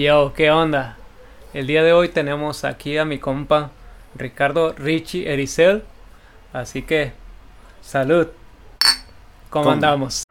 Yo, ¿qué onda? El día de hoy tenemos aquí a mi compa Ricardo Richie Ericel. Así que, salud. ¿Cómo, ¿Cómo? andamos?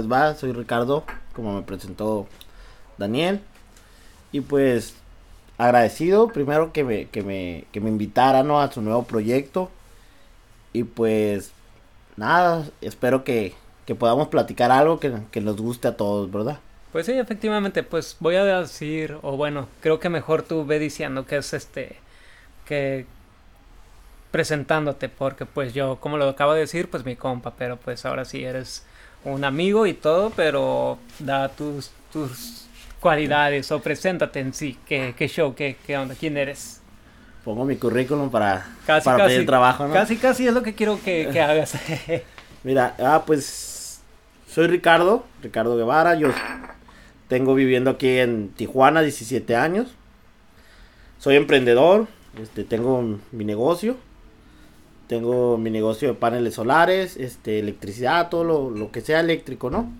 Les va? Soy Ricardo, como me presentó Daniel. Y pues agradecido primero que me, que me, que me invitara a su nuevo proyecto. Y pues nada, espero que, que podamos platicar algo que, que nos guste a todos, ¿verdad? Pues sí, efectivamente, pues voy a decir, o bueno, creo que mejor tú ve diciendo que es este, que presentándote, porque pues yo, como lo acabo de decir, pues mi compa, pero pues ahora sí eres un amigo y todo, pero da tus, tus cualidades o preséntate en sí, qué, qué show, qué, qué onda, quién eres. Pongo mi currículum para, Casi, para casi, pedir trabajo, ¿no? Casi, casi es lo que quiero que, que hagas. Mira, ah, pues soy Ricardo, Ricardo Guevara. Yo tengo viviendo aquí en Tijuana 17 años. Soy emprendedor, este, tengo mi negocio. Tengo mi negocio de paneles solares, este, electricidad, todo lo, lo que sea eléctrico, ¿no?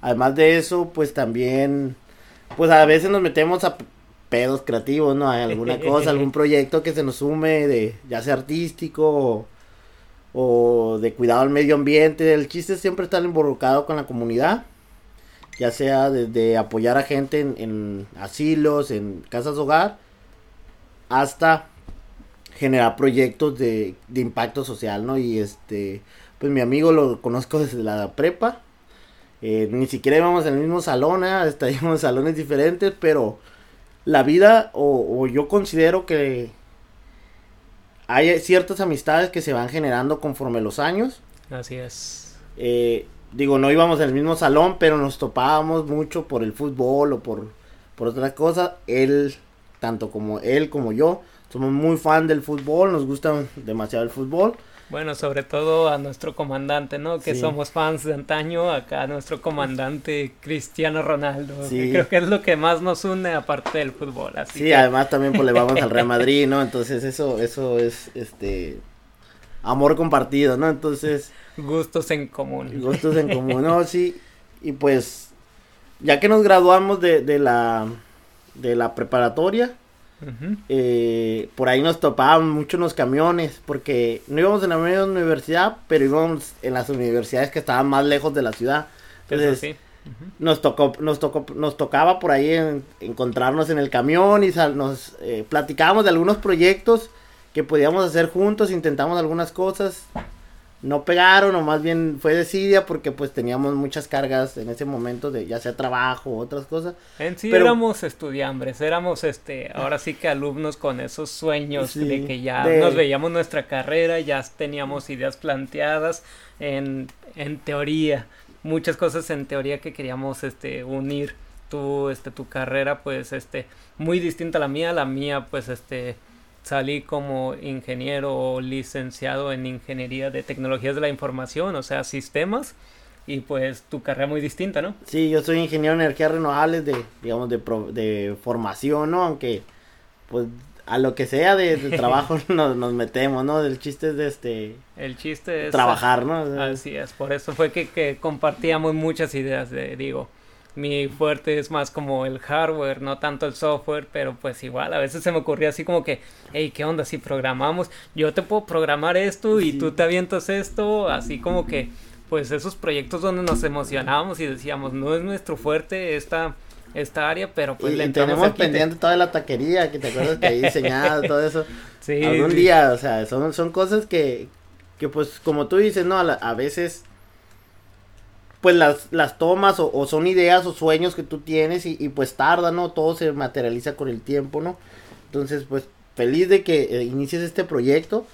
Además de eso, pues también, pues a veces nos metemos a pedos creativos, ¿no? Hay alguna cosa, algún proyecto que se nos sume, de, ya sea artístico o, o de cuidado al medio ambiente. El chiste es siempre estar involucrado con la comunidad, ya sea desde apoyar a gente en, en asilos, en casas hogar, hasta generar proyectos de, de impacto social, ¿no? Y este, pues mi amigo lo conozco desde la prepa. eh, ni siquiera íbamos en el mismo salón, ¿eh? hasta íbamos en salones diferentes, pero la vida, o, o yo considero que hay ciertas amistades que se van generando conforme los años. Así es. Eh, digo, no íbamos en el mismo salón, pero nos topábamos mucho por el fútbol o por, por otras cosas. Él, tanto como él como yo, somos muy fan del fútbol, nos gusta demasiado el fútbol. Bueno, sobre todo a nuestro comandante, ¿no? Que Sí. somos fans de antaño, acá nuestro comandante Cristiano Ronaldo. que Sí. creo que es lo que más nos une aparte del fútbol. Así Sí, que, además también pues le vamos al Real Madrid, ¿no? Entonces eso, eso es, este, amor compartido, ¿no? Entonces, gustos en común. gustos en común, ¿no? Sí, y pues, ya que nos graduamos de, de la, de la preparatoria, Eh, por ahí nos topaban mucho en los camiones, porque no íbamos en la misma universidad, pero íbamos en las universidades que estaban más lejos de la ciudad. Entonces, sí. Nos tocó, nos tocó, nos tocaba por ahí en- encontrarnos en el camión y sal- nos eh, platicábamos de algunos proyectos que podíamos hacer juntos, intentamos algunas cosas, no pegaron o más bien fue desidia porque pues teníamos muchas cargas en ese momento de ya sea trabajo o otras cosas. En sí Pero- éramos estudiambres, éramos este, ahora sí que alumnos con esos sueños Sí, de que ya de- nos veíamos nuestra carrera, ya teníamos ideas planteadas en, en teoría, muchas cosas en teoría que queríamos este unir. Tu este tu carrera pues este muy distinta a la mía, la mía pues este salí como ingeniero o licenciado en ingeniería de tecnologías de la información, o sea, sistemas y pues tu carrera muy distinta, ¿no? Sí, yo soy ingeniero en energías renovables de, digamos, de, pro- de formación, ¿no? Aunque, pues, a lo que sea de, de trabajo nos, nos metemos, ¿no? El chiste es de, este, El chiste es trabajar, ¿no? O sea, Así es, por eso fue que, que compartíamos muchas ideas de, digo, mi fuerte es más como el hardware, no tanto el software, pero pues igual, a veces se me ocurría así como que, hey, ¿qué onda? Si programamos, yo te puedo programar esto y Sí. tú te avientas esto, así como que, pues esos proyectos donde nos emocionábamos y decíamos, no es nuestro fuerte esta, esta área, pero pues y, le tenemos quite". pendiente toda la taquería, que te acuerdas que ahí diseñada, todo eso. Sí, Algún sí. día, o sea, son, son cosas que, que, pues, como tú dices, ¿no? A, la- a veces, pues, las, las tomas o, o son ideas o sueños que tú tienes y, y, pues, tarda, ¿no? Todo se materializa con el tiempo, ¿no? Entonces, pues, feliz de que eh, inicies este proyecto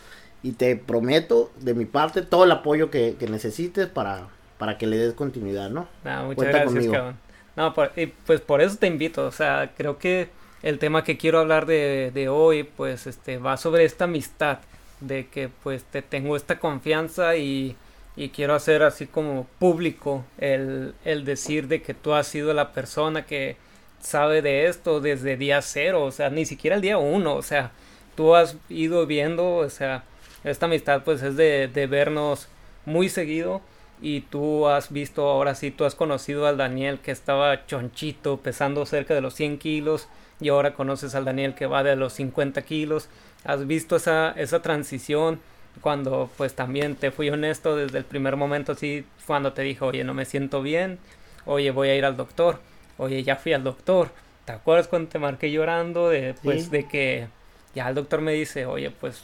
y te prometo, de mi parte, todo el apoyo que, que necesites para, para que le des continuidad, ¿no? Ah, muchas Cuenta gracias, conmigo. cabrón. No, pues por eso te invito, o sea, creo que el tema que quiero hablar de, de hoy, pues, este, va sobre esta amistad, de que, pues, te tengo esta confianza y, y quiero hacer así como público el, el decir de que tú has sido la persona que sabe de esto desde día cero, o sea, ni siquiera el día uno, o sea, tú has ido viendo, o sea, esta amistad pues es de, de vernos muy seguido y tú has visto, ahora sí, tú has conocido al Daniel que estaba chonchito, pesando cerca de los 100 kilos, y ahora conoces al Daniel que va de los 50 kilos. Has visto esa, esa transición cuando pues también te fui honesto desde el primer momento, así cuando te dijo, oye, no me siento bien, oye, voy a ir al doctor, oye, ya fui al doctor. ¿Te acuerdas cuando te marqué llorando de, pues, de que ya el doctor me dice, oye, pues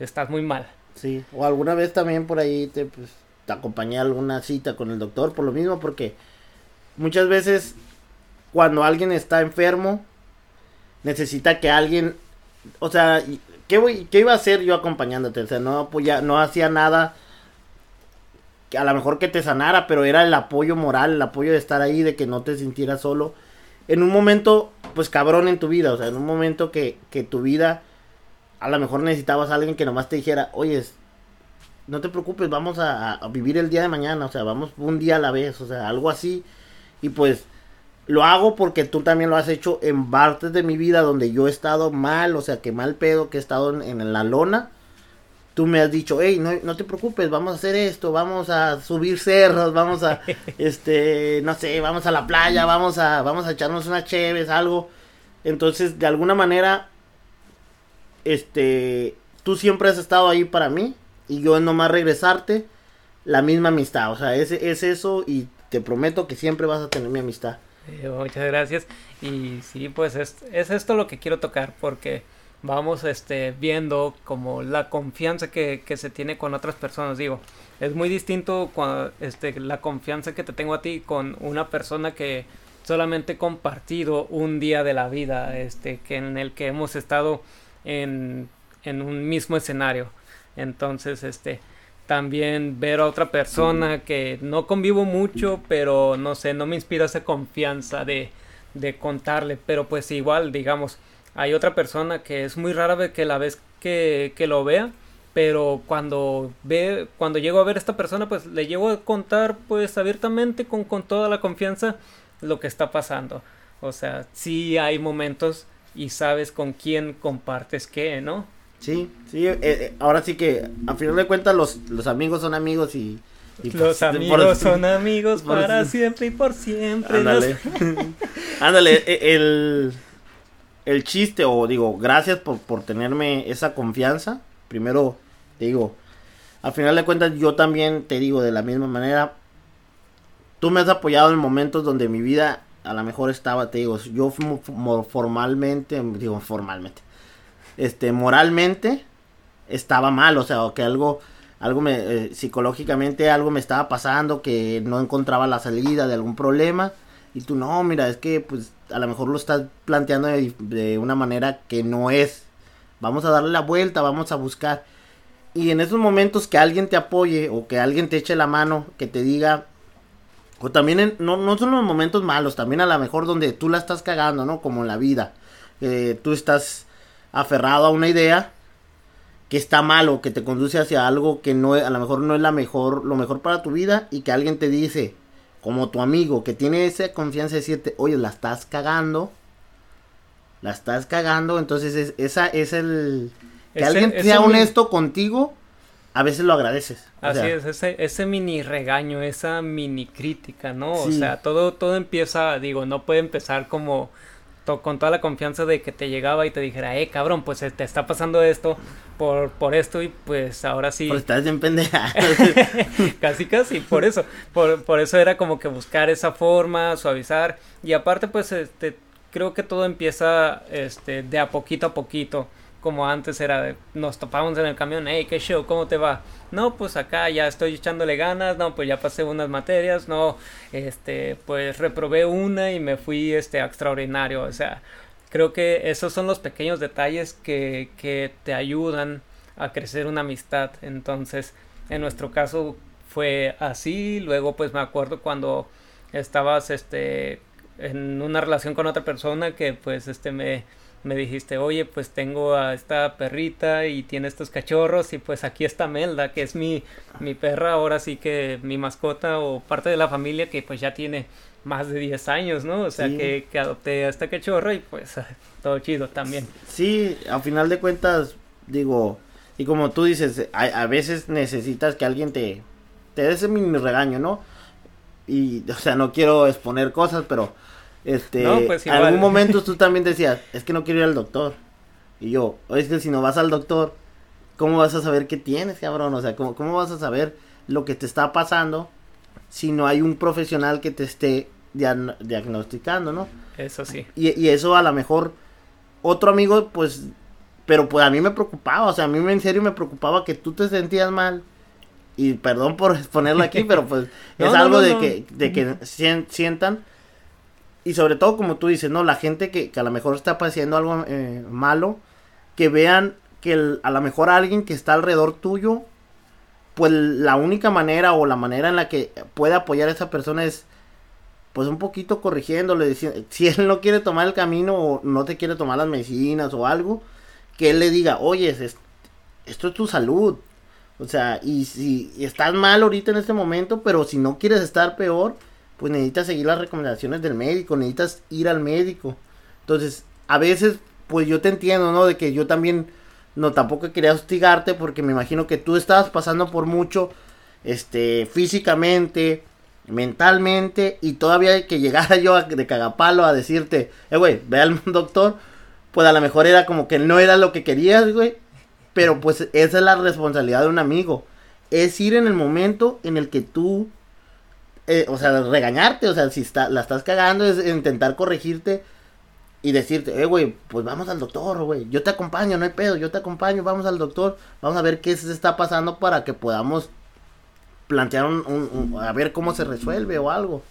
estás muy mal? Sí, o alguna vez también por ahí te, pues, te acompañé a alguna cita con el doctor por lo mismo, porque muchas veces cuando alguien está enfermo, necesita que alguien, o sea, ¿qué, voy, qué iba a hacer yo acompañándote? O sea, no, apoya, no hacía nada que a lo mejor que te sanara, pero era el apoyo moral, el apoyo de estar ahí, de que no te sintieras solo. En un momento, pues cabrón en tu vida, o sea, en un momento que, que tu vida, a lo mejor necesitabas a alguien que nomás te dijera, oye, no te preocupes, vamos a, vivir el día de mañana, o sea, vamos un día a la vez, o sea, algo así. Y pues lo hago porque tú también lo has hecho en partes de mi vida donde yo he estado mal, o sea, que mal pedo, que he estado en, la lona. Tú me has dicho, hey, no, no, te preocupes, vamos a hacer esto, vamos a subir cerros, vamos a, este, no sé, vamos a la playa, vamos a, vamos a echarnos una cheves, algo. Entonces, de alguna manera, este, tú siempre has estado ahí para mí y yo nomás regresarte la misma amistad. O sea, es, es eso y te prometo que siempre vas a tener mi amistad. Eh, muchas gracias. Y sí, pues es, es, esto lo que quiero tocar porque vamos este, viendo como la confianza que, que se tiene con otras personas. Digo, es muy distinto cuando, este, la confianza que te tengo a ti con una persona que solamente he compartido un día de la vida, este, que en el que hemos estado en, en un mismo escenario. Entonces, este, también ver a otra persona que no convivo mucho, pero no sé, no me inspira esa confianza de, de contarle, pero pues igual, digamos, hay otra persona que es muy rara que la vez que, que lo vea, pero cuando ve, cuando llego a ver a esta persona, pues le llego a contar pues abiertamente con, con toda la confianza lo que está pasando. O sea, sí hay momentos y sabes con quién compartes qué, ¿no? Sí, sí, eh, eh, ahora sí que a final de cuentas los, los amigos son amigos y... los pues, amigos son amigos para siempre y por siempre. Ándale, ándale, e, el, el chiste, o digo, gracias por, por tenerme esa confianza. Primero, te digo, a final de cuentas yo también te digo de la misma manera, tú me has apoyado en momentos donde mi vida a lo mejor estaba, te digo, yo formalmente, digo formalmente, este, moralmente estaba mal, o sea, o que algo, algo me, eh, psicológicamente algo me estaba pasando, que no encontraba la salida de algún problema, y tú no, mira, es que pues a lo mejor lo estás planteando de, una manera que no es, vamos a darle la vuelta, vamos a buscar, y en esos momentos que alguien te apoye, o que alguien te eche la mano, que te diga, o también no, no son los momentos malos, también a lo mejor donde tú la estás cagando, ¿no? Como en la vida. Eh, tú estás aferrado a una idea que está malo, que te conduce hacia algo que no a lo mejor no es la mejor, lo mejor para tu vida y que alguien te dice, como tu amigo, que tiene esa confianza de decirte, oye, la estás cagando, la estás cagando, entonces es, esa es el que alguien sea honesto contigo, a veces lo agradeces. Así es, ese, ese mini regaño, esa mini crítica, ¿no? O sea, todo, todo empieza, digo, no puede empezar como con toda la confianza de que te llegaba y te dijera, eh, cabrón, pues te está pasando esto por, por esto y pues ahora sí. Pues estás en pendeja. casi, casi, por eso. Por, por eso era como que buscar esa forma, suavizar. Y aparte, pues, este, creo que todo empieza, este, de a poquito a poquito como antes era de, nos topábamos en el camión, hey, qué show, ¿cómo te va? No, pues acá ya estoy echándole ganas, no, pues ya pasé unas materias, no, este, pues reprobé una y me fui, este, extraordinario, o sea, creo que esos son los pequeños detalles que, que te ayudan a crecer una amistad, entonces, en nuestro caso fue así, luego pues me acuerdo cuando estabas, este, en una relación con otra persona que pues este me, me dijiste, oye, pues tengo a esta perrita y tiene estos cachorros y pues aquí está Melda, que es mi, mi perra, ahora sí que mi mascota o parte de la familia que pues ya tiene más de 10 años, ¿no? O sea, que, que adopté a esta cachorra y pues todo chido también. Sí, a final de cuentas, digo, y como tú dices, a, a veces necesitas que alguien te, te dé ese mini regaño, ¿no? Y, o sea, no quiero exponer cosas, pero, este, pues en algún momento tú también decías, es que no quiero ir al doctor. Y yo, es que si no vas al doctor, ¿cómo vas a saber qué tienes, cabrón? O sea, ¿cómo, cómo vas a saber lo que te está pasando si no hay un profesional que te esté diagnosticando, ¿no? Eso sí. Y, y eso a lo mejor otro amigo, pues, pero pues a mí me preocupaba, o sea, a mí en serio me preocupaba que tú te sentías mal. Y perdón por exponerlo aquí, pero pues No, es no, algo no, de no. que, de que sien- sientan. Y sobre todo, como tú dices, ¿no? La gente que, que a lo mejor está pasando algo eh, malo, que vean que a lo mejor alguien que está alrededor tuyo, pues la única manera o la manera en la que puede apoyar a esa persona es pues un poquito corrigiéndole, diciendo, si él no quiere tomar el camino o no te quiere tomar las medicinas o algo, que él le diga, oye, es- esto es tu salud. O sea, y si estás mal ahorita en este momento, pero si no quieres estar peor, pues necesitas seguir las recomendaciones del médico, necesitas ir al médico. Entonces, a veces, pues yo te entiendo, ¿no? De que yo también, no, tampoco quería hostigarte porque me imagino que tú estabas pasando por mucho, este, físicamente, mentalmente, y todavía que llegara yo de cagapalo a decirte, eh, güey, ve al doctor, pues a lo mejor era como que no era lo que querías, güey, pero pues esa es la responsabilidad de un amigo, es ir en el momento en el que tú, eh, o sea, regañarte, o sea, si está, la estás cagando, es intentar corregirte y decirte, eh, güey, pues vamos al doctor, güey, yo te acompaño, no hay pedo, yo te acompaño, vamos al doctor, vamos a ver qué se está pasando para que podamos plantear un, un- un- a ver cómo se resuelve o algo.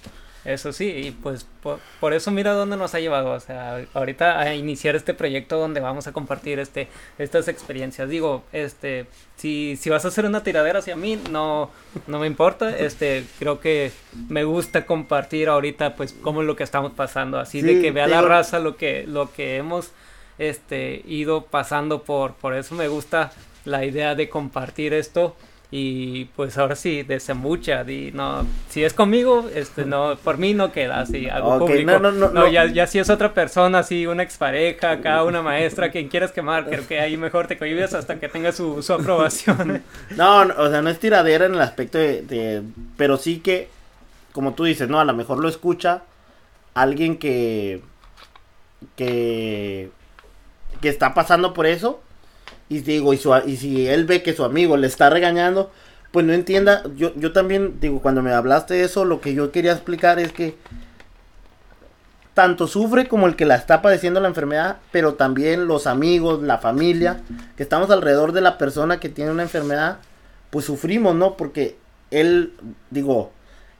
Eso sí, y pues por, por eso mira dónde nos ha llevado, o sea, ahorita a iniciar este proyecto donde vamos a compartir este estas experiencias. Digo, este, si si vas a hacer una tiradera hacia mí, no no me importa, este, creo que me gusta compartir ahorita pues cómo es lo que estamos pasando, así de que vea la raza lo que lo que hemos este ido pasando por por eso me gusta la idea de compartir esto y pues ahora sí, desembucha, di, no, si es conmigo, este, no, por mí no queda así, algo público. no, no, no, no. Ya, ya si es otra persona, así, una expareja, acá, una maestra, quien quieras quemar, creo que ahí mejor te cohibes hasta que tenga su, su aprobación. No, no, o sea, no es tiradera en el aspecto de, de- Pero sí que, como tú dices, ¿no? A lo mejor lo escucha alguien que... Que... Que está pasando por eso. Y digo, y, su, y si él ve que su amigo le está regañando, pues no entienda. Yo, yo también, digo, cuando me hablaste de eso, lo que yo quería explicar es que... Tanto sufre como el que la está padeciendo la enfermedad, pero también los amigos, la familia, que estamos alrededor de la persona que tiene una enfermedad, pues sufrimos, ¿no? Porque él, digo,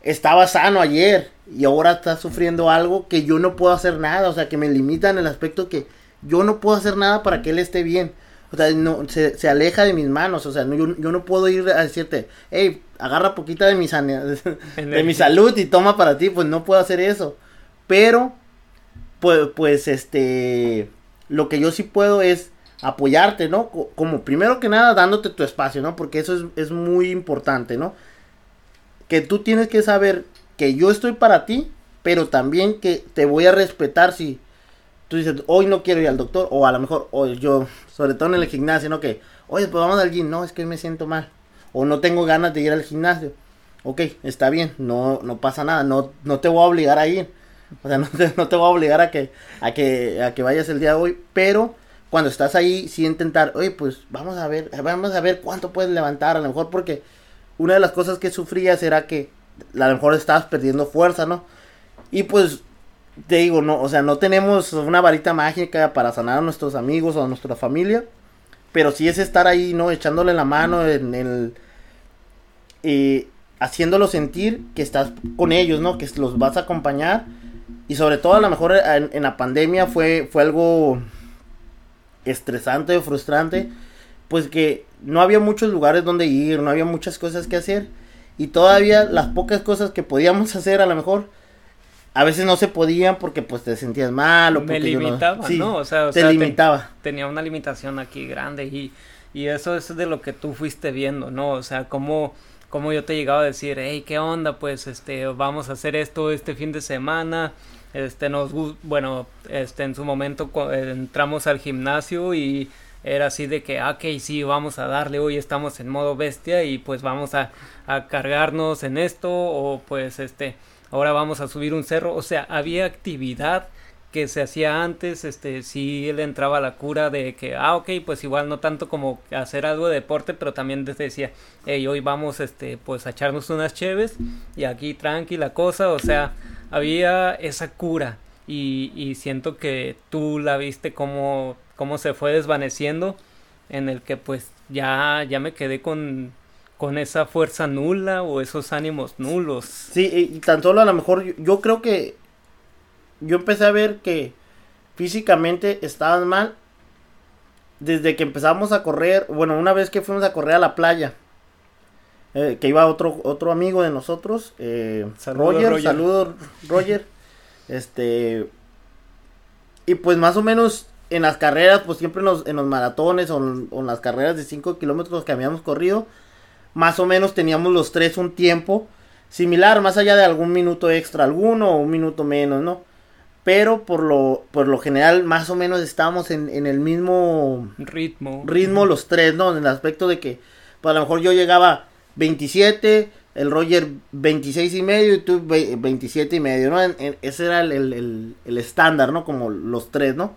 estaba sano ayer y ahora está sufriendo algo que yo no puedo hacer nada, o sea, que me limita en el aspecto que yo no puedo hacer nada para que él esté bien. O sea, no, se, se aleja de mis manos, o sea, no, yo, yo no puedo ir a decirte, hey, agarra poquita de mi, de mi salud y toma para ti, pues no puedo hacer eso. Pero, pues, pues, este, lo que yo sí puedo es apoyarte, ¿no? Co- Como primero que nada dándote tu espacio, ¿no? Porque eso es, es muy importante, ¿no? Que tú tienes que saber que yo estoy para ti, pero también que te voy a respetar si tú dices, hoy no quiero ir al doctor, o a lo mejor, o yo, sobre todo en el gimnasio, ¿no? Que, oye, pues vamos al gym, no, es que me siento mal, o no tengo ganas de ir al gimnasio. Ok, está bien, no, no pasa nada, no, no te voy a obligar a ir. O sea, no te, no te voy a obligar a que, a que, a que vayas el día de hoy, pero cuando estás ahí, sí intentar, oye, pues vamos a ver, vamos a ver cuánto puedes levantar, a lo mejor porque una de las cosas que sufrías era que a lo mejor estabas perdiendo fuerza, ¿no? Y pues, te digo, no, o sea, no tenemos una varita mágica para sanar a nuestros amigos o a nuestra familia, pero sí es estar ahí, ¿no? Echándole la mano en el... eh, haciéndolo sentir que estás con ellos, ¿no? Que los vas a acompañar. Y sobre todo a lo mejor en, en la pandemia fue, fue algo estresante o frustrante. Pues que no había muchos lugares donde ir, no había muchas cosas que hacer. Y todavía las pocas cosas que podíamos hacer a lo mejor a veces no se podían porque pues te sentías mal o Me porque yo limitaba, sí, ¿no? O sea, o te sea, limitaba. tenía una limitación aquí grande y, y eso es de lo que tú fuiste viendo, ¿no? O sea, cómo, cómo yo te llegaba a decir, hey, ¿qué onda? Pues, este, vamos a hacer esto este fin de semana, este, nos, bueno, este, en su momento entramos al gimnasio y era así de que, ah, ok, sí, vamos a darle, hoy estamos en modo bestia y pues vamos a, a cargarnos en esto o pues, este, ahora vamos a subir un cerro, o sea, había actividad que se hacía antes, este, sí él entraba la cura de que, ah, ok, pues igual no tanto como hacer algo de deporte, pero también te decía, hey, hoy vamos, este, pues a echarnos unas cheves y aquí tranqui la cosa, o sea, había esa cura y, y siento que tú la viste como, como se fue desvaneciendo, en el que pues ya, ya me quedé con, con esa fuerza nula o esos ánimos nulos. Sí, y y tan solo a lo mejor yo, yo creo que yo empecé a ver que físicamente estaban mal desde que empezamos a correr, bueno, una vez que fuimos a correr a la playa, eh, que iba otro otro amigo de nosotros, eh, Saludos, Roger, Roger. saludos Roger, este, y pues más o menos en las carreras, pues siempre en los, en los maratones o en, o en las carreras de 5 kilómetros que habíamos corrido, más o menos teníamos los tres un tiempo similar, más allá de algún minuto extra alguno o un minuto menos, ¿no? Pero por lo, por lo general, más o menos estábamos en, en el mismo Ritmo. ritmo los tres, ¿no? En el aspecto de que, pues a lo mejor yo llegaba 27, el Roger 26 y medio y tú ve- 27 y medio, ¿no? En- en- ese era el, el- el- el estándar, ¿no? Como los tres, ¿no?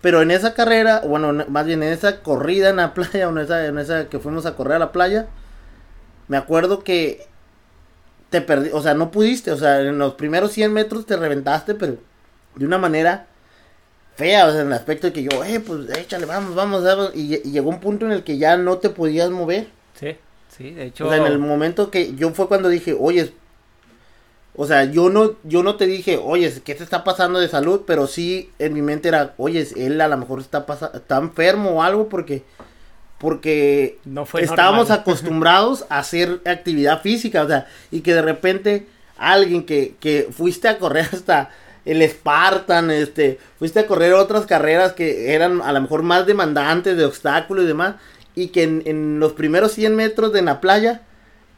Pero en esa carrera, bueno, en- más bien en esa corrida en la playa, o en esa, en esa que fuimos a correr a la playa, me acuerdo que te perdí, o sea, no pudiste, o sea, en los primeros 100 metros te reventaste, pero de una manera fea, o sea, en el aspecto de que yo, eh, pues échale, vamos, vamos, vamos, y, lle- y llegó un punto en el que ya no te podías mover. Sí, sí, de hecho. O sea, en el momento que yo fue cuando dije, oye, o sea, yo no, yo no te dije, oye, ¿qué te está pasando de salud? Pero sí en mi mente era, oye, él a lo mejor está pasa está enfermo o algo porque, porque no fue estábamos normal. acostumbrados a hacer actividad física, o sea, y que de repente alguien que, que fuiste a correr hasta el Spartan, este, fuiste a correr otras carreras que eran a lo mejor más demandantes de obstáculos y demás, y que en, en los primeros 100 metros de la playa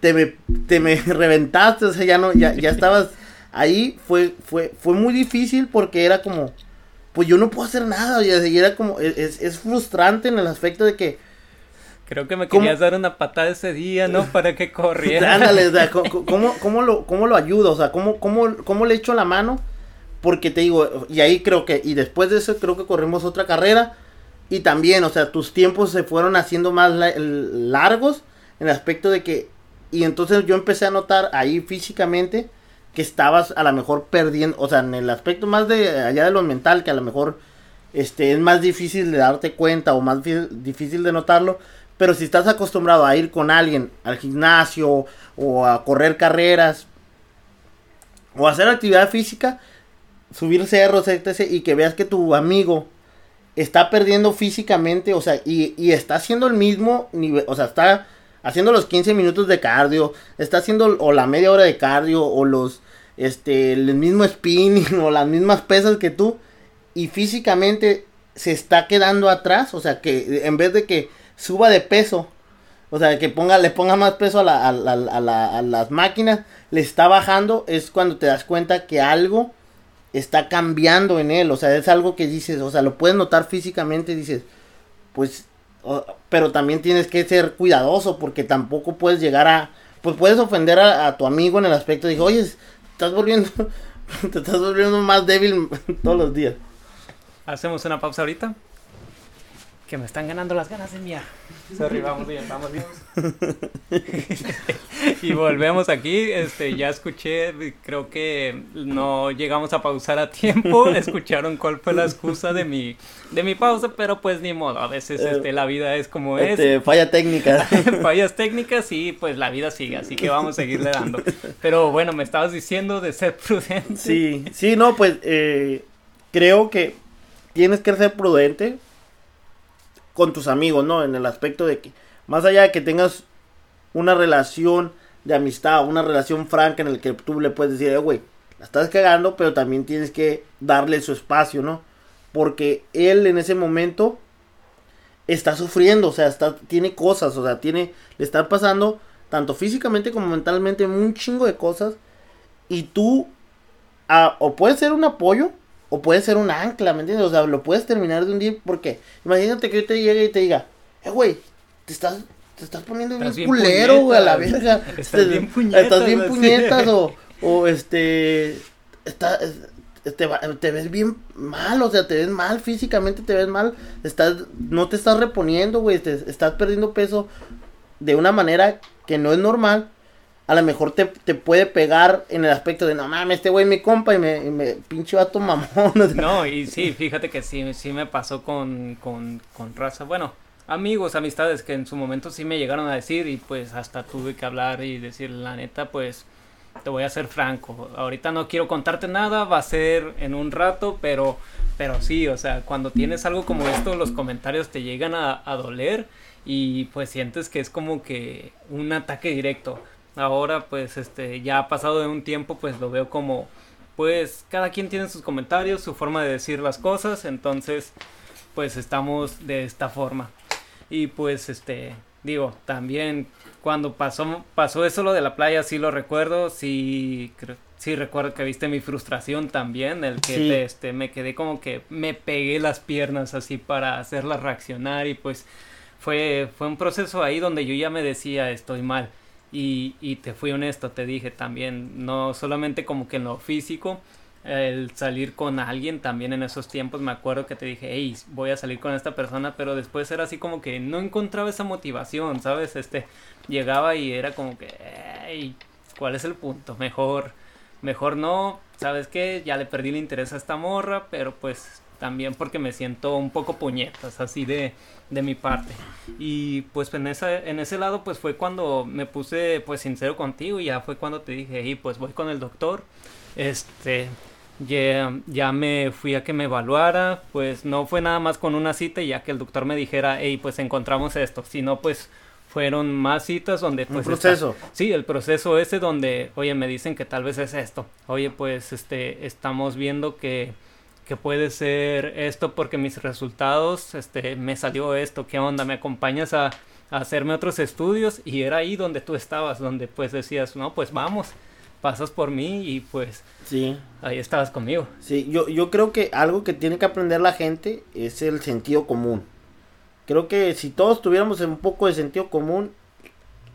te me, te me reventaste, o sea, ya no, ya, ya estabas ahí, fue, fue, fue muy difícil porque era como, pues yo no puedo hacer nada, y era como, es, es frustrante en el aspecto de que, Creo que me ¿Cómo? querías dar una patada ese día, ¿no? Para que corriera. Ándale, o sea, ¿cómo, cómo, lo, ¿cómo lo ayudo? O sea, ¿cómo, cómo, ¿cómo le echo la mano? Porque te digo, y ahí creo que, y después de eso creo que corrimos otra carrera. Y también, o sea, tus tiempos se fueron haciendo más la- largos en el aspecto de que, y entonces yo empecé a notar ahí físicamente que estabas a lo mejor perdiendo, o sea, en el aspecto más de allá de lo mental, que a lo mejor este es más difícil de darte cuenta o más difícil de notarlo, pero si estás acostumbrado a ir con alguien al gimnasio o a correr carreras o a hacer actividad física, subir cerros, etc. Y que veas que tu amigo está perdiendo físicamente, o sea, y, y está haciendo el mismo nivel, o sea, está haciendo los 15 minutos de cardio, está haciendo o la media hora de cardio o los, este, el mismo spinning o las mismas pesas que tú y físicamente se está quedando atrás, o sea, que en vez de que suba de peso, o sea, que ponga, le ponga más peso a, la- a la- a la- a las máquinas, le está bajando, es cuando te das cuenta que algo está cambiando en él, o sea, es algo que dices, o sea, lo puedes notar físicamente, dices, pues, pero también tienes que ser cuidadoso porque tampoco puedes llegar a, pues puedes ofender a, a tu amigo en el aspecto de, oye, estás volviendo, te estás volviendo más débil todos los días. Hacemos una pausa ahorita. Que me están ganando las ganas de miar. Sorry, vamos bien, vamos bien. y volvemos aquí. Este, ya escuché, creo que no llegamos a pausar a tiempo. Escucharon cuál fue la excusa de mi, de mi pausa, pero pues ni modo. A veces Eh, este, la vida es como Este, falla técnica. es. Fallas técnicas y pues la vida sigue, así que vamos a seguirle dando. Pero bueno, me estabas diciendo de ser prudente. Sí, sí, no, pues eh, creo que tienes que ser prudente con tus amigos, ¿no? En el aspecto de que, más allá de que tengas una relación de amistad, una relación franca en el que tú le puedes decir, eh, güey, la estás cagando, pero también tienes que darle su espacio, ¿no? Porque él en ese momento está sufriendo, o sea, está, tiene cosas, o sea, tiene, le está pasando tanto físicamente como mentalmente un chingo de cosas. Y tú, ah, o puedes ser un apoyo, o puede ser un ancla, ¿me entiendes? O sea, lo puedes terminar de hundir porque imagínate que yo te llegue y te diga, eh, güey, te estás, te estás poniendo bien, culero, güey, a la verga. Estás bien puñetas. Estás bien puñetas o, o este, está, te, te, ves bien mal, o sea, te ves mal físicamente, te ves mal, estás, no te estás reponiendo, güey, estás perdiendo peso de una manera que no es normal a lo mejor te, puede pegar en el aspecto de, no mames, este güey es mi compa y me, y me pinche vato mamón. no, y sí, fíjate que sí, sí me pasó con, con, con raza. Bueno, amigos, amistades que en su momento sí me llegaron a decir y pues hasta tuve que hablar y decir la neta, pues te voy a ser franco. Ahorita no quiero contarte nada, va a ser en un rato, pero, pero sí, o sea, cuando tienes algo como esto, los comentarios te llegan a doler y pues sientes que es como que un ataque directo ahora pues este ya ha pasado de un tiempo pues lo veo como pues cada quien tiene sus comentarios, su forma de decir las cosas, entonces pues estamos de esta forma. Y pues este digo, también cuando pasó pasó eso lo de la playa sí lo recuerdo, sí sí recuerdo que viste mi frustración también, el que este me quedé como que me pegué las piernas así para hacerla reaccionar y pues fue fue un proceso ahí donde yo ya me decía estoy mal y, y te fui honesto, te dije también, no solamente como que en lo físico, el salir con alguien también en esos tiempos me acuerdo que te dije, hey, voy a salir con esta persona, pero después era así como que no encontraba esa motivación, ¿sabes? Este, llegaba y era como que, hey, ¿cuál es el punto? Mejor, mejor no, ¿sabes qué? Ya le perdí el interés a esta morra, pero pues también porque me siento un poco puñetas, así de, de mi parte. Y pues en, esa, en ese lado pues fue cuando me puse pues sincero contigo y ya fue cuando te dije, y pues voy con el doctor, este, ya, ya me fui a que me evaluara, pues no fue nada más con una cita y ya que el doctor me dijera, hey, pues encontramos esto, sino pues fueron más citas donde pues un proceso. Sí el proceso ese donde oye me dicen que tal vez es esto oye pues este estamos viendo que que puede ser esto porque mis resultados, este, me salió esto, ¿qué onda? ¿Me acompañas a, hacerme otros estudios? Y era ahí donde tú estabas, donde pues decías, no, pues vamos, pasas por mí y pues sí. ahí estabas conmigo. Sí, yo, yo creo que algo que tiene que aprender la gente es el sentido común. Creo que si todos tuviéramos un poco de sentido común,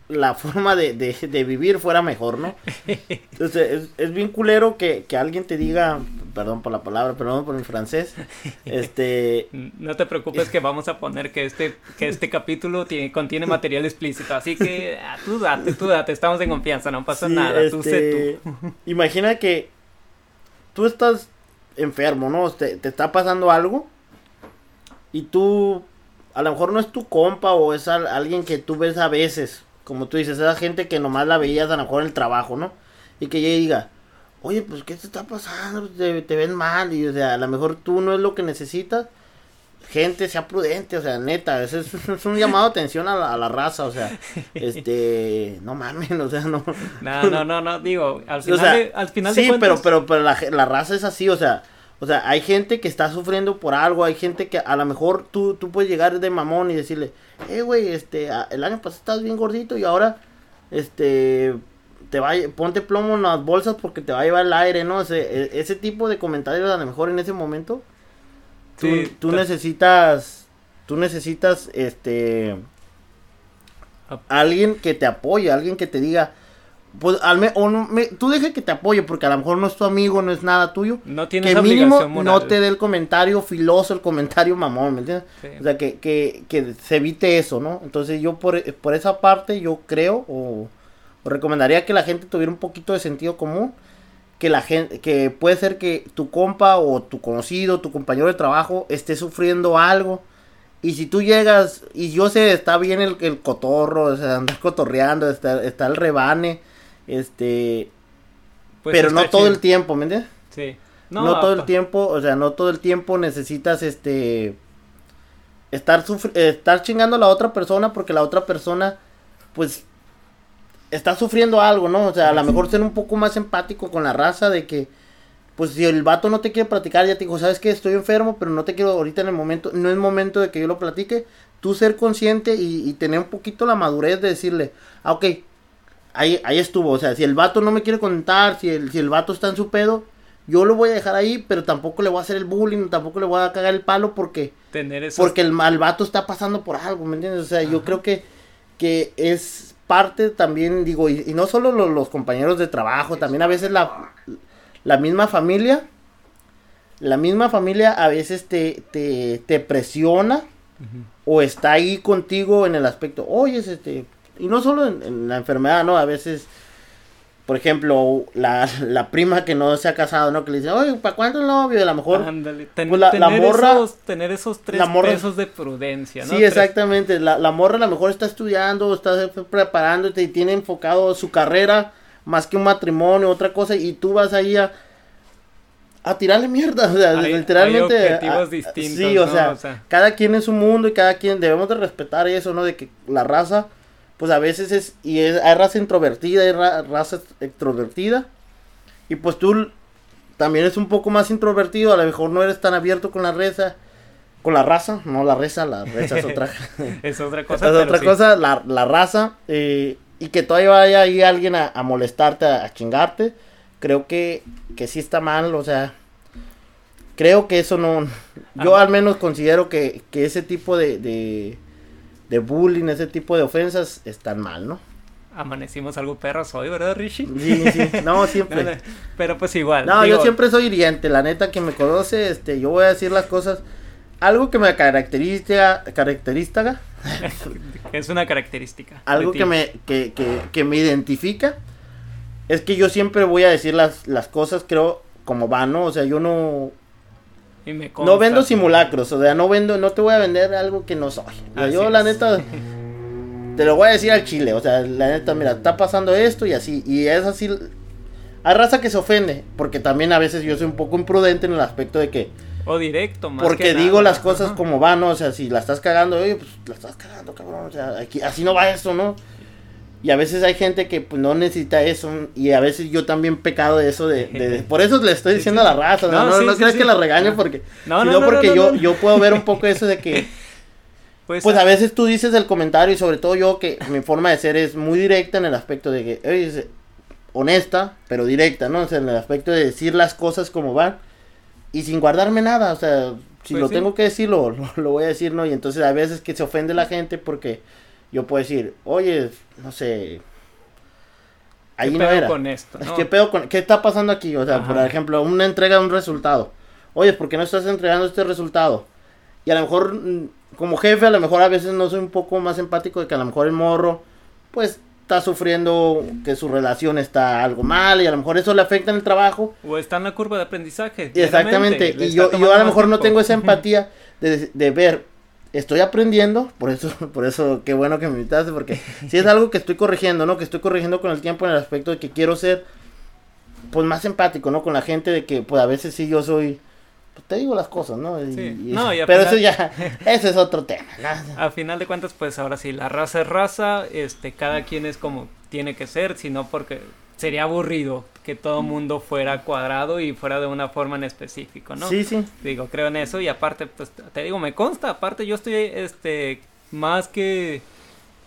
la forma de, de, vivir fuera mejor, ¿no? Entonces, es, es bien culero que, que, alguien te diga, perdón por la palabra, perdón por mi francés, este... No te preocupes que vamos a poner que este, que este capítulo tiene, contiene material explícito, así que ah, tú date, tú date, estamos en confianza, no pasa nada, tú sé este, tú. Imagina que tú estás enfermo, ¿no? Te, te está pasando algo y tú, a lo mejor no es tu compa o es alguien que tú ves a veces como tú dices, esa gente que nomás la veías a lo mejor en el trabajo, ¿no? Y que ella diga, oye, pues, ¿qué te está pasando? Te, ven mal, y o sea, a lo mejor tú no es lo que necesitas. Gente, sea prudente, o sea, neta, es, es, un llamado de atención a la, raza, o sea, este, no mames, o sea, no. No, no, no, no, digo, al final, al final sí, pero, pero, pero la, la raza es así, o sea, o sea, hay gente que está sufriendo por algo, hay gente que a lo mejor tú, tú puedes llegar de mamón y decirle, eh, güey, este, el año pasado estás bien gordito y ahora, este, te va, ponte plomo en las bolsas porque te va a llevar el aire, ¿no? Ese, e, ese tipo de comentarios a lo mejor en ese momento, tú, tú necesitas, tú necesitas, este, alguien que te apoye, alguien que te diga, pues al me, o no, tú deje que te apoye porque a lo mejor no es tu amigo, no es nada tuyo. No tienes que mínimo no te dé el comentario filoso, el comentario mamón, ¿me entiendes? O sea, que, que, que, se evite eso, ¿no? Entonces yo por, por esa parte yo creo o, recomendaría que la gente tuviera un poquito de sentido común. Que la gente, que puede ser que tu compa o tu conocido, tu compañero de trabajo esté sufriendo algo. Y si tú llegas, y yo sé, está bien el, el cotorro, o sea, andar cotorreando, está, está el rebane este. Pues pero no todo el tiempo, ¿me entiendes? Sí. No, todo el tiempo, o sea, no todo el tiempo necesitas este. Estar, estar chingando a la otra persona porque la otra persona, pues, está sufriendo algo, ¿no? O sea, a lo mejor ser un poco más empático con la raza de que, pues si el vato no te quiere platicar, ya te dijo, sabes que estoy enfermo, pero no te quiero ahorita en el momento, no es momento de que yo lo platique, tú ser consciente y, tener un poquito la madurez de decirle, ah, ok, ahí, ahí estuvo, o sea, si el vato no me quiere contar, si el, si el vato está en su pedo, yo lo voy a dejar ahí, pero tampoco le voy a hacer el bullying, tampoco le voy a cagar el palo porque, Tener porque el, el vato está pasando por algo, ¿me entiendes? O sea, yo creo que, que es parte también, digo, y, no solo los, compañeros de trabajo, también a veces la, la misma familia, la misma familia a veces te, te, te presiona o está ahí contigo en el aspecto, oye, este, y no solo en, la enfermedad, ¿no? A veces, por ejemplo, la, la, prima que no se ha casado, ¿no? Que le dice, oye, ¿para cuándo el novio? A lo mejor, pues la, la, morra, esos, tener esos tres pesos de prudencia, ¿no? Sí, exactamente, la, la morra a lo mejor está estudiando, está preparándote y tiene enfocado su carrera más que un matrimonio, otra cosa, y tú vas ahí a, a tirarle mierda, o sea, literalmente. objetivos distintos, sí, o, sea, cada quien es un mundo y cada quien debemos de respetar eso, ¿no? De que la raza, pues a veces es, y es, hay raza introvertida, hay raza extrovertida, y pues tú también es un poco más introvertido, a lo mejor no eres tan abierto con la raza, con la raza, no la reza, la reza es otra. es otra cosa. Es otra cosa, la, la raza, eh, y que todavía vaya ahí alguien a, molestarte, a, chingarte, creo que, que sí está mal, o sea, creo que eso no, yo al menos considero que, que ese tipo de, de, de, bullying, ese tipo de ofensas están mal, ¿no? Amanecimos algo perros hoy, ¿verdad, Rishi? Sí, sí, no, siempre. pero pues igual. No, yo siempre soy hiriente, la neta que me conoce, este, yo voy a decir las cosas, algo que me caracteriza, característica, es una característica. Algo que me, que, que, que, me identifica es que yo siempre voy a decir las, las cosas, creo, como van, ¿no? O sea, yo no... no vendo simulacros, o sea, no vendo, no te voy a vender algo que no soy. yo la neta te lo voy a decir al chile, o sea, la neta, mira, está pasando esto y así, y es así. Hay raza que se ofende, porque también a veces yo soy un poco imprudente en el aspecto de que o directo, más Porque digo las cosas como van, ¿no? O sea, si la estás cagando, oye, pues la estás cagando, cabrón. O sea, aquí, así no va eso, ¿no? Y a veces hay gente que pues, no necesita eso. Y a veces yo también pecado de eso. De, por eso le estoy diciendo a la raza. No, no, no, creas que la regaño porque. No, sino porque yo, yo puedo ver un poco eso de que. Pues, pues a veces tú dices el comentario y sobre todo yo que mi forma de ser es muy directa en el aspecto de que, oye, honesta, pero directa, ¿no? O sea, en el aspecto de decir las cosas como van y sin guardarme nada, o sea, si pues lo tengo que decir, lo, lo, voy a decir, ¿no? Y entonces a veces que se ofende la gente porque yo puedo decir, oye, no sé, ahí ¿Qué no era. con esto? ¿Qué pedo con, qué está pasando aquí? O sea, por ejemplo, una entrega de un resultado. Oye, ¿por qué no estás entregando este resultado? Y a lo mejor, mm, como jefe, a lo mejor a veces no soy un poco más empático de que a lo mejor el morro, pues está sufriendo que su relación está algo mal y a lo mejor eso le afecta en el trabajo. O está en la curva de aprendizaje. Exactamente. Y yo, yo a lo mejor no tengo esa empatía de, de, ver, estoy aprendiendo, por eso, por eso qué bueno que me invitaste, porque si es algo que estoy corrigiendo, ¿no? Que estoy corrigiendo con el tiempo en el aspecto de que quiero ser pues más empático, ¿no? Con la gente de que pues a veces sí yo soy pues, te digo las cosas, ¿no? pero eso ya, ese es otro tema. A final de cuentas, pues ahora sí, la raza es raza, este, cada quien es como tiene que ser, sino porque sería aburrido que todo mundo fuera cuadrado y fuera de una forma en específico, ¿no? Sí, sí. Digo, creo en eso y aparte, pues te digo, me consta, aparte yo estoy, este, más que,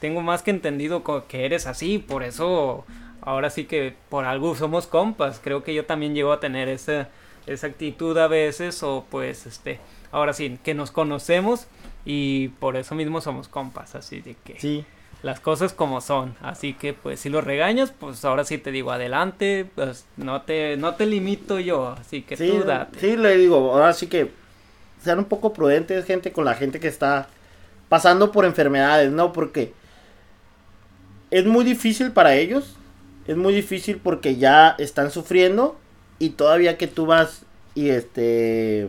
tengo más que entendido que eres así, por eso ahora sí que por algo somos compas, creo que yo también llego a tener ese esa actitud a veces o pues este ahora sí que nos conocemos y por eso mismo somos compas así de que sí. Las cosas como son. Así que pues si lo regañas pues ahora sí te digo adelante pues no te no te limito yo así que sí, tú date. sí le digo ahora sí que sean un poco prudentes gente con la gente que está pasando por enfermedades no porque es muy difícil para ellos es muy difícil porque ya están sufriendo y todavía que tú vas y este...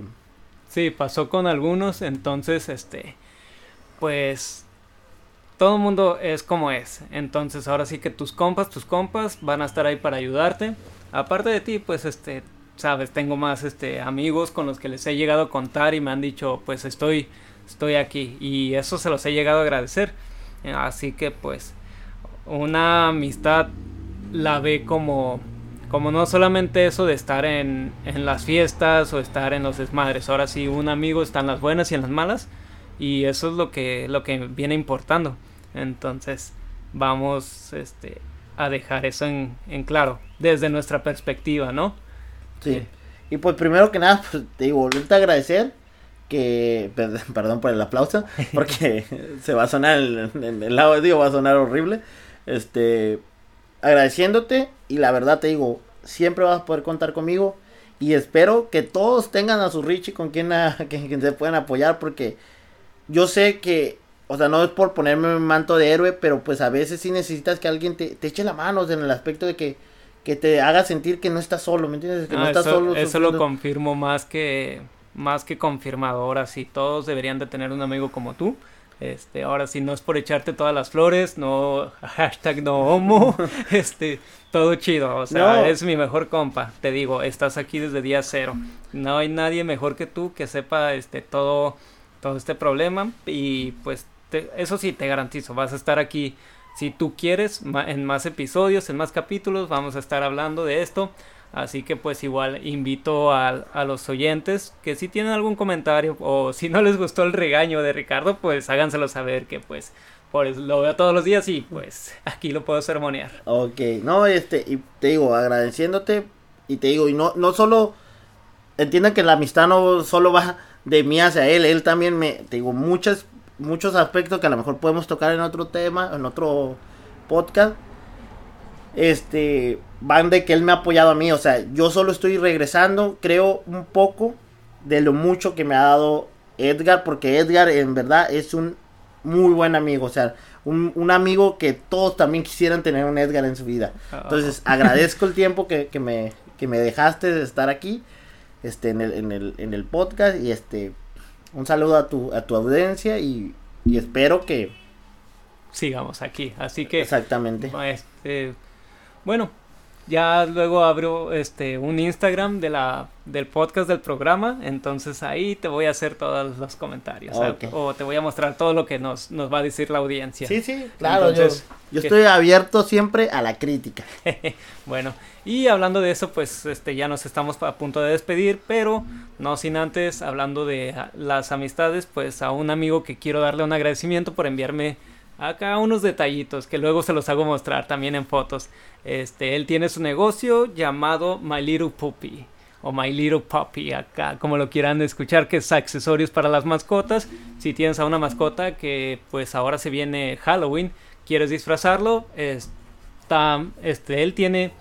Sí, pasó con algunos, entonces, este, pues, todo el mundo es como es. Entonces, ahora sí que tus compas, tus compas van a estar ahí para ayudarte. Aparte de ti, pues, este, sabes, tengo más, este, amigos con los que les he llegado a contar y me han dicho, pues, estoy, estoy aquí. Y eso se los he llegado a agradecer. Así que, pues, una amistad la ve como como no solamente eso de estar en, las fiestas o estar en los desmadres, ahora sí un amigo está en las buenas y en las malas y eso es lo que, lo que viene importando. Entonces vamos este, a dejar eso en, en claro desde nuestra perspectiva, ¿no? Sí. Y pues primero que nada, pues, te digo, volverte a agradecer que, perdón por el aplauso, porque se va a sonar, en el lado digo, va a sonar horrible, este, agradeciéndote y la verdad te digo, siempre vas a poder contar conmigo y espero que todos tengan a su Richie con quien, quien se puedan apoyar porque yo sé que, o sea, no es por ponerme un manto de héroe, pero pues a veces sí necesitas que alguien te, te eche la mano en el aspecto de que, que te haga sentir que no estás solo, ¿me entiendes? Que no, eso, estás solo. Eso lo confirmo más que, más que confirmado. Ahora sí, todos deberían de tener un amigo como tú. Este, ahora sí, no es por echarte todas las flores, no, hashtag no homo, este, todo chido, o sea, es mi mejor compa, te digo, estás aquí desde día cero, no hay nadie mejor que tú que sepa, este, todo, todo este problema y pues eso sí te garantizo, vas a estar aquí si tú quieres en más episodios, en más capítulos, vamos a estar hablando de esto. Así que pues igual invito a, a, los oyentes que si tienen algún comentario o si no les gustó el regaño de Ricardo, pues háganselo saber que pues pues lo veo todos los días y pues aquí lo puedo ceremoniar. Ok, no, este, y te digo, agradeciéndote y te digo, y no, no solo, entiendan que la amistad no solo va de mí hacia él, él también me, te digo, muchas, muchos aspectos que a lo mejor podemos tocar en otro tema, en otro podcast, este, van de que él me ha apoyado a mí, o sea, yo solo estoy regresando, creo un poco de lo mucho que me ha dado Edgar, porque Edgar en verdad es un muy buen amigo, o sea, un, un amigo que todos también quisieran tener un Edgar en su vida. Entonces, agradezco el tiempo que, que, me, que me dejaste de estar aquí, este, en el, en el, en el podcast, y este, un saludo a tu, a tu audiencia y, y espero que sigamos aquí. Así que exactamente. Este, bueno, ya luego abro este un Instagram de la del podcast del programa, entonces ahí te voy a hacer todos los comentarios o te voy a mostrar todo lo que nos, nos va a decir la audiencia. Sí, sí, claro, Entonces, yo, yo estoy abierto siempre a la crítica. bueno, y hablando de eso, pues este ya nos estamos a punto de despedir, pero no sin antes hablando de ah, las amistades, pues a un amigo que quiero darle un agradecimiento por enviarme acá unos detallitos que luego se los hago mostrar también en fotos. Este, él tiene su negocio llamado My Little Puppy o My Little Puppy acá, como lo quieran escuchar, que es accesorios para las mascotas. Si tienes a una mascota que pues ahora se viene Halloween, quieres disfrazarlo, está, este, él tiene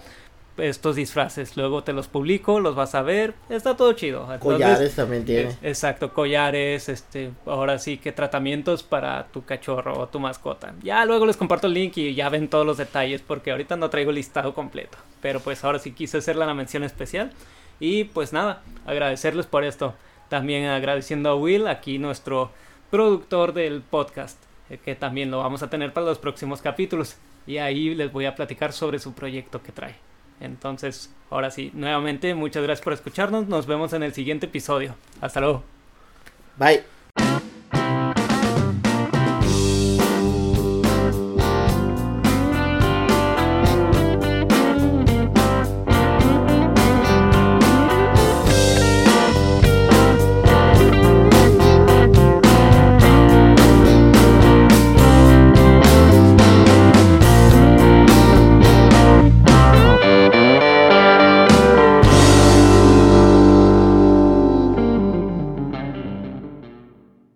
estos disfraces, luego te los publico, los vas a ver, está todo chido. Entonces, Collares también tiene. exacto, collares, este, ahora sí que tratamientos para tu cachorro o tu mascota. Ya luego les comparto el link y ya ven todos los detalles porque ahorita no traigo el listado completo. Pero pues ahora sí quise hacerle la mención especial. Y pues nada, agradecerles por esto. También agradeciendo a Will, aquí nuestro productor del podcast, eh, que también lo vamos a tener para los próximos capítulos. Y ahí les voy a platicar sobre su proyecto que trae. Entonces, ahora sí, nuevamente muchas gracias por escucharnos. Nos vemos en el siguiente episodio. Hasta luego. Bye.